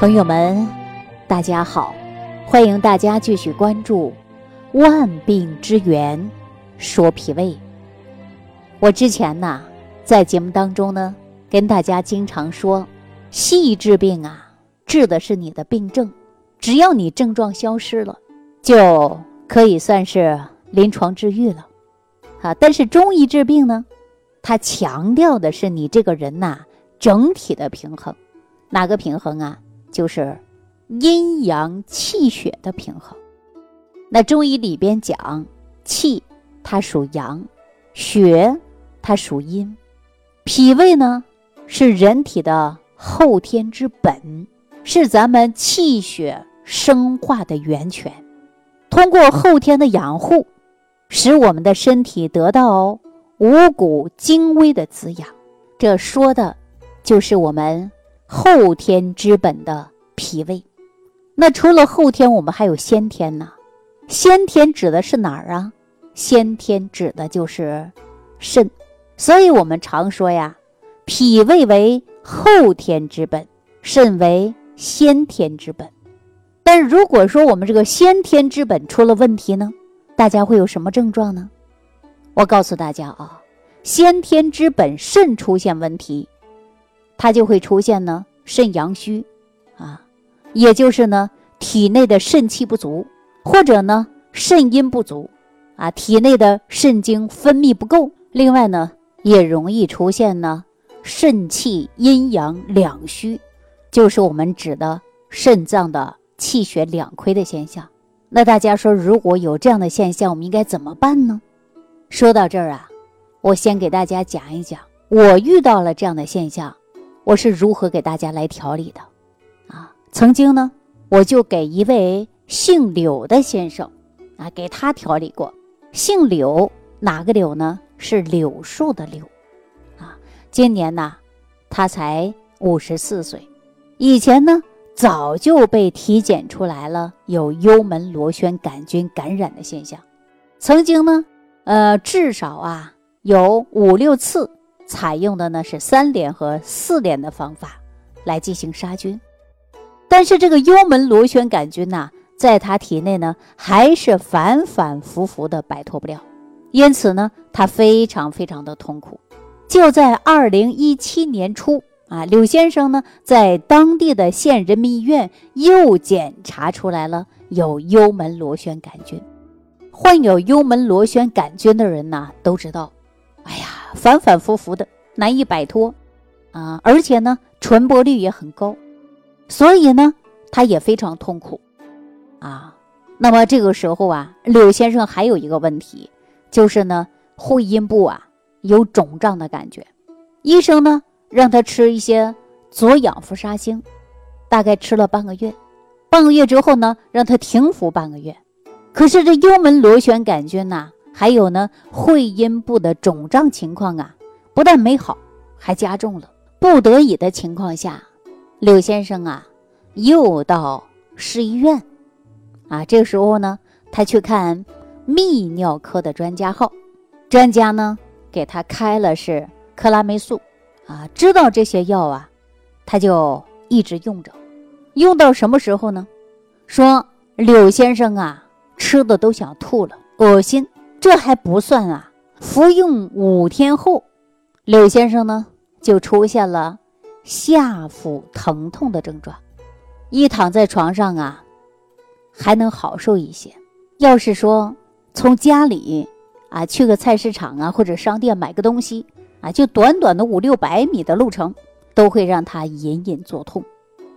朋友们，大家好，欢迎大家继续关注《万病之源说脾胃》。我之前呢，在节目当中呢，跟大家经常说，西医治病啊，治的是你的病症，只要你症状消失了，就可以算是临床治愈了。啊，但是中医治病呢，它强调的是你这个人呐，整体的平衡，哪个平衡啊？就是阴阳气血的平衡。那中医里边讲，气它属阳，血它属阴，脾胃呢是人体的后天之本，是咱们气血生化的源泉。通过后天的养护，使我们的身体得到五谷精微的滋养。这说的，就是我们。后天之本的脾胃，那除了后天，我们还有先天呢。先天指的是哪儿啊？先天指的就是肾。所以我们常说呀，脾胃为后天之本，肾为先天之本。但如果说我们这个先天之本出了问题呢，大家会有什么症状呢？我告诉大家啊，先天之本肾出现问题。它就会出现呢肾阳虚，啊，也就是呢体内的肾气不足，或者呢肾阴不足，啊，体内的肾精分泌不够。另外呢也容易出现呢肾气阴阳两虚，就是我们指的肾脏的气血两亏的现象。那大家说如果有这样的现象，我们应该怎么办呢？说到这儿啊，我先给大家讲一讲我遇到了这样的现象。我是如何给大家来调理的，啊，曾经呢，我就给一位姓柳的先生，啊，给他调理过。姓柳哪个柳呢？是柳树的柳，啊，今年呢，他才五十四岁，以前呢，早就被体检出来了有幽门螺旋杆菌感染的现象，曾经呢，呃，至少啊有五六次。采用的呢是三联和四联的方法来进行杀菌，但是这个幽门螺旋杆菌呢，在他体内呢还是反反复复的摆脱不了，因此呢，他非常非常的痛苦。就在二零一七年初啊，柳先生呢在当地的县人民医院又检查出来了有幽门螺旋杆菌。患有幽门螺旋杆菌的人呢都知道，哎呀。反反复复的难以摆脱，啊，而且呢，传播率也很高，所以呢，他也非常痛苦，啊，那么这个时候啊，柳先生还有一个问题，就是呢，会阴部啊有肿胀的感觉，医生呢让他吃一些左氧氟沙星，大概吃了半个月，半个月之后呢，让他停服半个月，可是这幽门螺旋杆菌呐。还有呢，会阴部的肿胀情况啊，不但没好，还加重了。不得已的情况下，柳先生啊，又到市医院，啊，这个时候呢，他去看泌尿科的专家号，专家呢给他开了是克拉霉素，啊，知道这些药啊，他就一直用着，用到什么时候呢？说柳先生啊，吃的都想吐了，恶心。这还不算啊！服用五天后，柳先生呢就出现了下腹疼痛的症状，一躺在床上啊，还能好受一些。要是说从家里啊去个菜市场啊或者商店买个东西啊，就短短的五六百米的路程，都会让他隐隐作痛，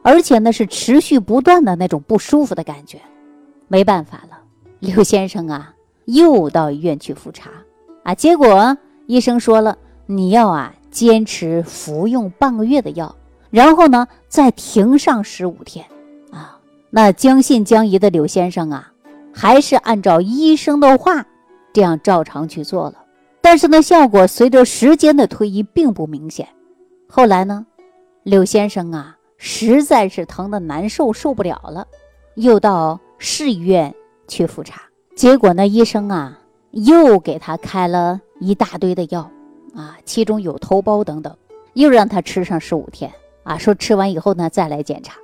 而且呢是持续不断的那种不舒服的感觉。没办法了，柳先生啊。又到医院去复查，啊，结果医生说了，你要啊坚持服用半个月的药，然后呢再停上十五天，啊，那将信将疑的柳先生啊，还是按照医生的话，这样照常去做了。但是呢，效果随着时间的推移并不明显。后来呢，柳先生啊实在是疼得难受，受不了了，又到市医院去复查。结果呢，医生啊又给他开了一大堆的药，啊，其中有头孢等等，又让他吃上十五天，啊，说吃完以后呢再来检查，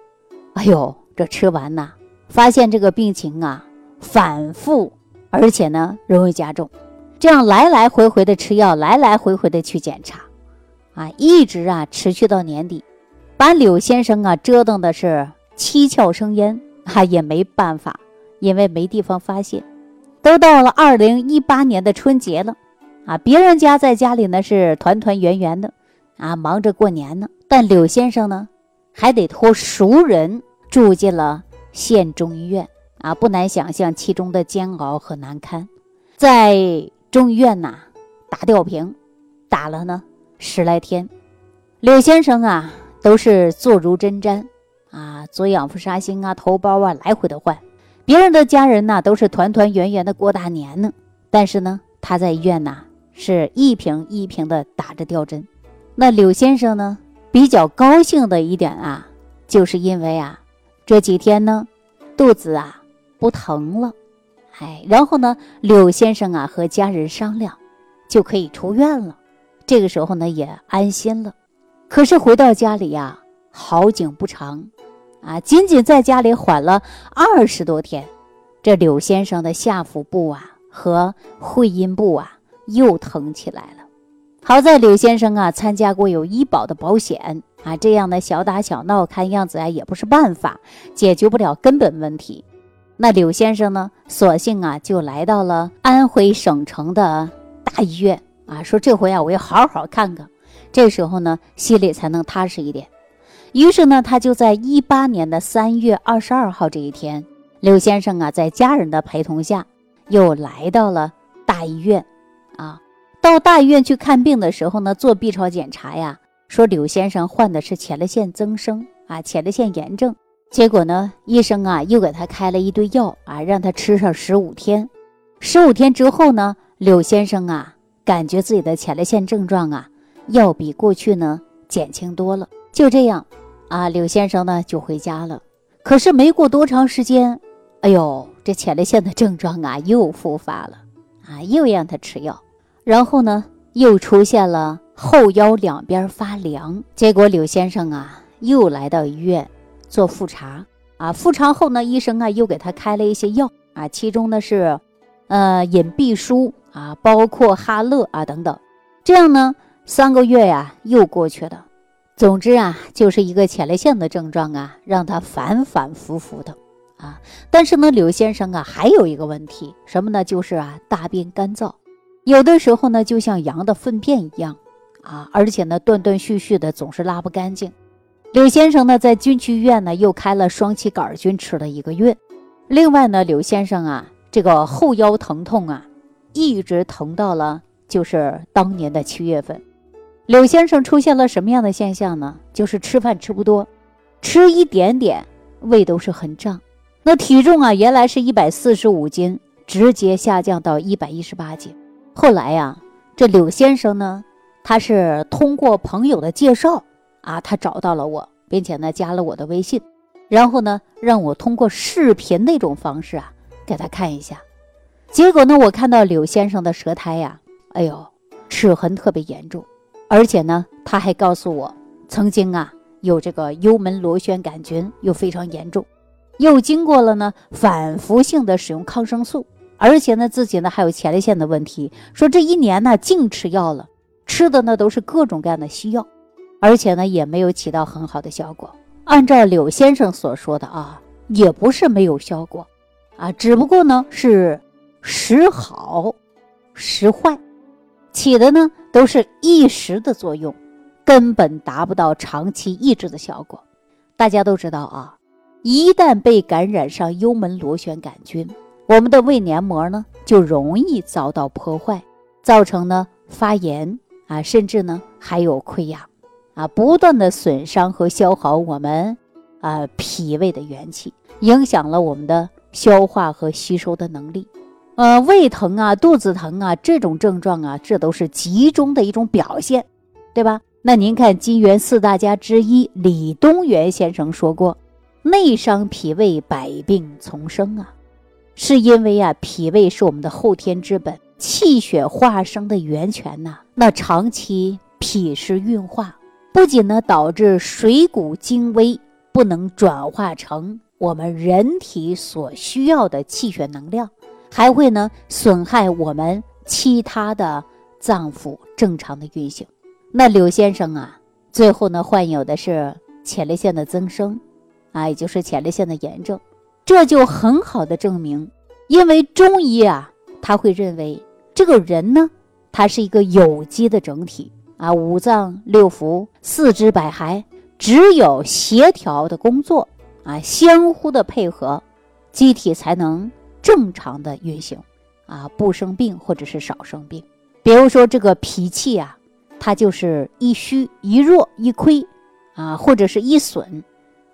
哎呦，这吃完呐，发现这个病情啊反复，而且呢容易加重。这样来来回回的吃药，来来回回的去检查，啊，一直啊持续到年底，把柳先生啊折腾的是七窍生烟，啊也没办法，因为没地方发泄。都到了二零一八年的春节了，啊，别人家在家里呢是团团圆圆的，啊，忙着过年呢，但柳先生呢还得托熟人住进了县中医院，啊，不难想象其中的煎熬和难堪，在。中医院呐，打吊瓶，打了呢十来天。柳先生啊，都是坐如针毡啊，左氧氟沙星啊，头孢啊，来回的换。别人的家人呢，都是团团圆圆的过大年呢，但是呢，他在医院呐，是一瓶一瓶的打着吊针。那柳先生呢，比较高兴的一点啊，就是因为啊，这几天呢，肚子啊不疼了。哎，然后呢，柳先生啊和家人商量，就可以出院了。这个时候呢，也安心了。可是回到家里呀，好景不长，啊，仅仅在家里缓了二十多天，这柳先生的下腹部啊和会阴部啊又疼起来了。好在柳先生啊参加过有医保的保险啊，这样的小打小闹，看样子啊也不是办法，解决不了根本问题。那柳先生呢？索性啊，就来到了安徽省城的大医院啊，说这回啊，我要好好看看。这时候呢，心里才能踏实一点。于是呢，他就在一八年的三月二十二号这一天，柳先生啊，在家人的陪同下，又来到了大医院。啊，到大医院去看病的时候呢，做 B 超检查呀，说柳先生患的是前列腺增生啊，前列腺炎症。结果呢，医生啊又给他开了一堆药啊，让他吃上十五天。十五天之后呢，柳先生啊感觉自己的前列腺症状啊要比过去呢减轻多了。就这样，啊，柳先生呢就回家了。可是没过多长时间，哎呦，这前列腺的症状啊又复发了啊，又让他吃药，然后呢又出现了后腰两边发凉。结果柳先生啊又来到医院。做复查啊，复查后呢，医生啊又给他开了一些药啊，其中呢是，呃，隐必舒啊，包括哈乐啊等等。这样呢，三个月呀又过去了。总之啊，就是一个前列腺的症状啊，让他反反复复的啊。但是呢，柳先生啊还有一个问题，什么呢？就是啊大便干燥，有的时候呢就像羊的粪便一样啊，而且呢断断续续的，总是拉不干净。柳先生呢，在军区医院呢，又开了双歧杆菌吃了一个月。另外呢，柳先生啊，这个后腰疼痛啊，一直疼到了就是当年的七月份。柳先生出现了什么样的现象呢？就是吃饭吃不多，吃一点点胃都是很胀。那体重啊，原来是一百四十五斤，直接下降到一百一十八斤。后来呀，这柳先生呢，他是通过朋友的介绍。啊，他找到了我，并且呢加了我的微信，然后呢让我通过视频那种方式啊给他看一下。结果呢，我看到柳先生的舌苔呀，哎呦，齿痕特别严重，而且呢他还告诉我，曾经啊有这个幽门螺旋杆菌又非常严重，又经过了呢反复性的使用抗生素，而且呢自己呢还有前列腺的问题，说这一年呢净吃药了，吃的呢都是各种各样的西药。而且呢，也没有起到很好的效果。按照柳先生所说的啊，也不是没有效果，啊，只不过呢是时好时坏，起的呢都是一时的作用，根本达不到长期抑制的效果。大家都知道啊，一旦被感染上幽门螺旋杆菌，我们的胃黏膜呢就容易遭到破坏，造成呢发炎啊，甚至呢还有溃疡。啊，不断的损伤和消耗我们啊脾胃的元气，影响了我们的消化和吸收的能力。呃，胃疼啊，肚子疼啊，这种症状啊，这都是集中的一种表现，对吧？那您看金元四大家之一李东垣先生说过，内伤脾胃，百病丛生啊，是因为啊，脾胃是我们的后天之本，气血化生的源泉呐。那长期脾湿运化。不仅呢导致水谷精微不不能转化成我们人体所需要的气血能量，还会呢损害我们其他的脏腑正常的运行。那柳先生啊，最后呢患有的是前列腺的增生，啊，也就是前列腺的炎症，这就很好的证明，因为中医啊，他会认为这个人呢，他是一个有机的整体。啊，五脏六腑、四肢百骸，只有协调的工作啊，相互的配合，机体才能正常的运行，啊，不生病或者是少生病。比如说这个脾气啊，它就是一虚一弱一亏，啊，或者是一损，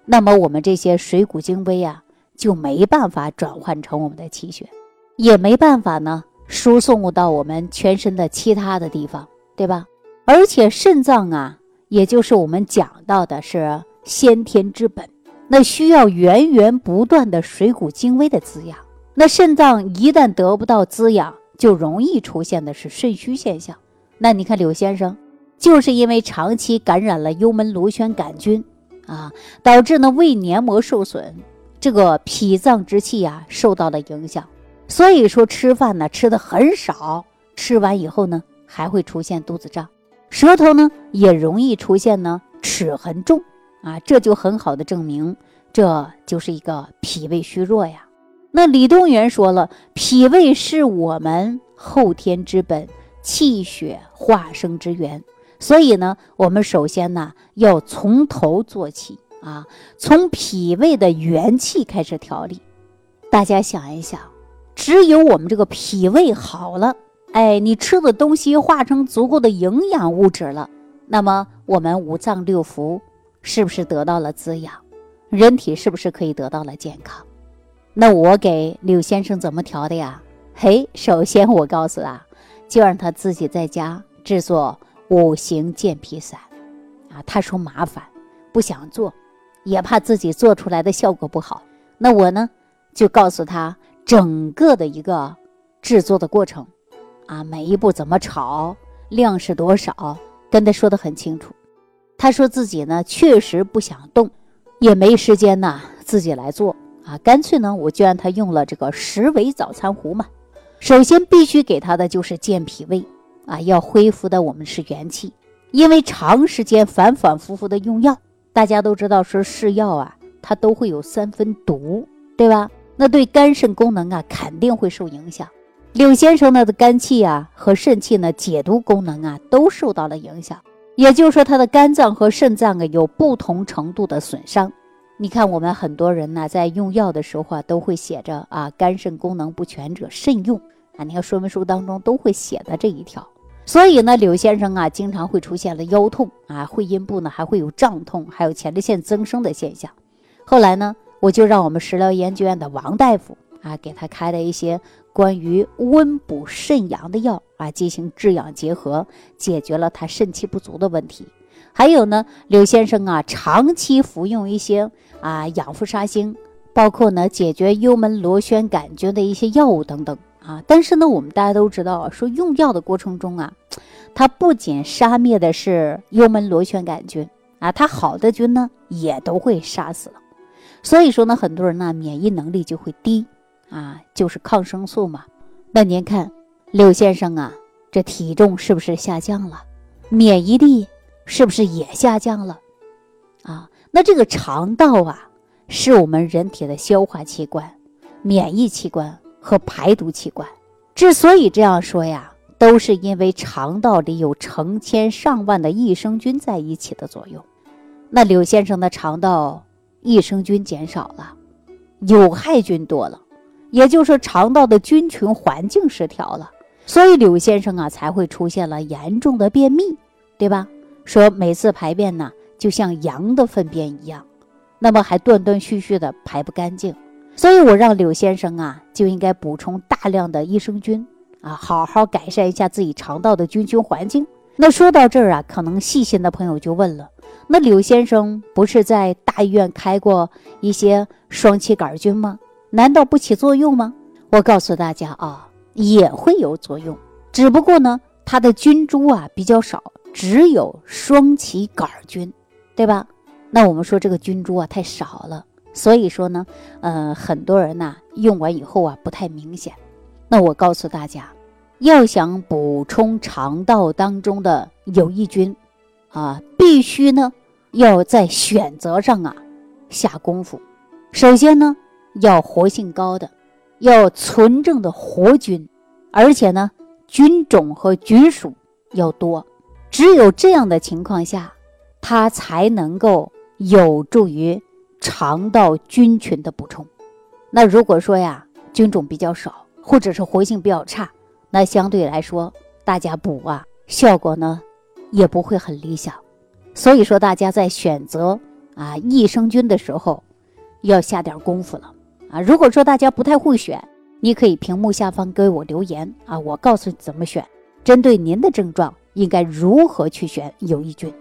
那么我们这些水谷精微啊，就没办法转换成我们的气血，也没办法呢输送到我们全身的其他的地方，对吧？而且肾脏啊，也就是我们讲到的是先天之本，那需要源源不断的水谷精微的滋养。那肾脏一旦得不到滋养，就容易出现的是肾虚现象。那你看柳先生，就是因为长期感染了幽门螺旋杆菌啊，导致呢胃黏膜受损，这个脾脏之气啊受到了影响。所以说吃饭呢吃的很少，吃完以后呢还会出现肚子胀。舌头呢也容易出现呢齿痕重啊，这就很好的证明这就是一个脾胃虚弱呀。那李东垣说了，脾胃是我们后天之本，气血化生之源，所以呢，我们首先呢要从头做起啊，从脾胃的元气开始调理。大家想一想，只有我们这个脾胃好了。哎，你吃的东西化成足够的营养物质了，那么我们五脏六腑是不是得到了滋养？人体是不是可以得到了健康？那我给柳先生怎么调的呀？嘿，首先我告诉他，就让他自己在家制作五行健脾散，啊，他说麻烦，不想做，也怕自己做出来的效果不好。那我呢，就告诉他整个的一个制作的过程。啊，每一步怎么炒，量是多少，跟他说的很清楚。他说自己呢确实不想动，也没时间呢自己来做啊，干脆呢我就让他用了这个十味早餐壶嘛。首先必须给他的就是健脾胃啊，要恢复的我们是元气，因为长时间反反复复的用药，大家都知道说是药啊，它都会有三分毒，对吧？那对肝肾功能啊肯定会受影响。柳先生呢的肝气啊和肾气呢解毒功能啊都受到了影响，也就是说他的肝脏和肾脏啊有不同程度的损伤。你看我们很多人呢在用药的时候啊都会写着啊肝肾功能不全者慎用啊，你看说明书当中都会写的这一条。所以呢柳先生啊经常会出现了腰痛啊，会阴部呢还会有胀痛，还有前列腺增生的现象。后来呢我就让我们食疗研究院的王大夫啊给他开了一些。关于温补肾阳的药啊，进行治养结合，解决了他肾气不足的问题。还有呢，刘先生啊，长期服用一些啊养肤杀星，包括呢解决幽门螺旋杆菌的一些药物等等啊。但是呢，我们大家都知道啊，说用药的过程中啊，它不仅杀灭的是幽门螺旋杆菌啊，它好的菌呢也都会杀死了。所以说呢，很多人呢免疫能力就会低。啊，就是抗生素嘛。那您看，柳先生啊，这体重是不是下降了？免疫力是不是也下降了？啊，那这个肠道啊，是我们人体的消化器官、免疫器官和排毒器官。之所以这样说呀，都是因为肠道里有成千上万的益生菌在一起的作用。那柳先生的肠道益生菌减少了，有害菌多了。也就是肠道的菌群环境失调了，所以柳先生啊才会出现了严重的便秘，对吧？说每次排便呢就像羊的粪便一样，那么还断断续续的排不干净，所以我让柳先生啊就应该补充大量的益生菌啊，好好改善一下自己肠道的菌群环境。那说到这儿啊，可能细心的朋友就问了：那柳先生不是在大医院开过一些双歧杆菌吗？难道不起作用吗？我告诉大家啊，也会有作用，只不过呢，它的菌株啊比较少，只有双歧杆菌，对吧？那我们说这个菌株啊太少了，所以说呢，呃，很多人呐用完以后啊不太明显。那我告诉大家，要想补充肠道当中的有益菌，啊，必须呢要在选择上啊下功夫。首先呢，要活性高的，要纯正的活菌，而且呢，菌种和菌属要多。只有这样的情况下，它才能够有助于肠道菌群的补充。那如果说呀，菌种比较少，或者是活性比较差，那相对来说，大家补啊，效果呢也不会很理想。所以说，大家在选择啊益生菌的时候，要下点功夫了啊。如果说大家不太会选，你可以屏幕下方给我留言啊，我告诉你怎么选，针对您的症状。应该如何去选有益菌？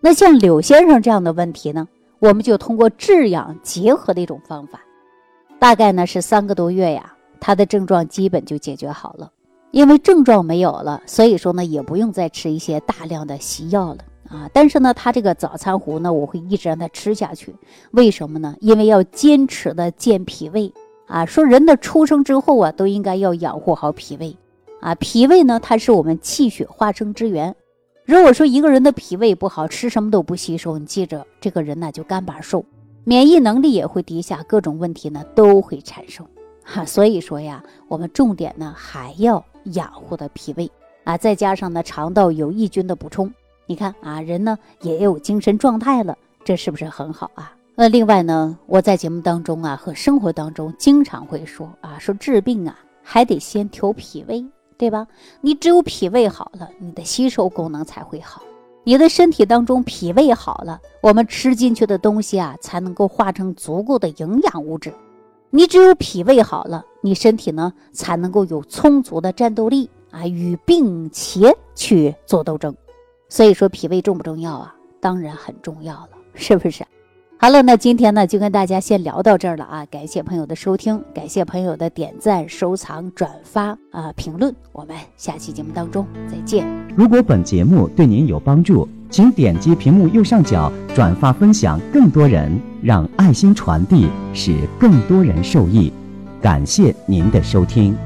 那像柳先生这样的问题呢？我们就通过制养结合的一种方法，大概呢是三个多月呀，他的症状基本就解决好了。因为症状没有了，所以说呢也不用再吃一些大量的西药了啊。但是呢，他这个早餐糊呢，我会一直让他吃下去。为什么呢？因为要坚持的健脾胃啊。说人的出生之后啊，都应该要养护好脾胃。啊，脾胃呢，它是我们气血化生之源。如果说一个人的脾胃不好，吃什么都不吸收，你记着，这个人呢就干巴瘦，免疫能力也会低下，各种问题呢都会产生。哈，所以说呀，我们重点呢还要养护的脾胃啊，再加上呢肠道有益菌的补充，你看啊，人呢也有精神状态了，这是不是很好啊？那另外呢，我在节目当中啊和生活当中经常会说啊，说治病啊还得先调脾胃。对吧？你只有脾胃好了，你的吸收功能才会好。你的身体当中脾胃好了，我们吃进去的东西啊，才能够化成足够的营养物质。你只有脾胃好了，你身体呢才能够有充足的战斗力啊，与病邪去做斗争。所以说，脾胃重不重要啊？当然很重要了，是不是？好了，那今天呢就跟大家先聊到这儿了啊！感谢朋友的收听，感谢朋友的点赞、收藏、转发啊、评论。我们下期节目当中再见。如果本节目对您有帮助，请点击屏幕右上角转发分享，更多人让爱心传递，使更多人受益。感谢您的收听。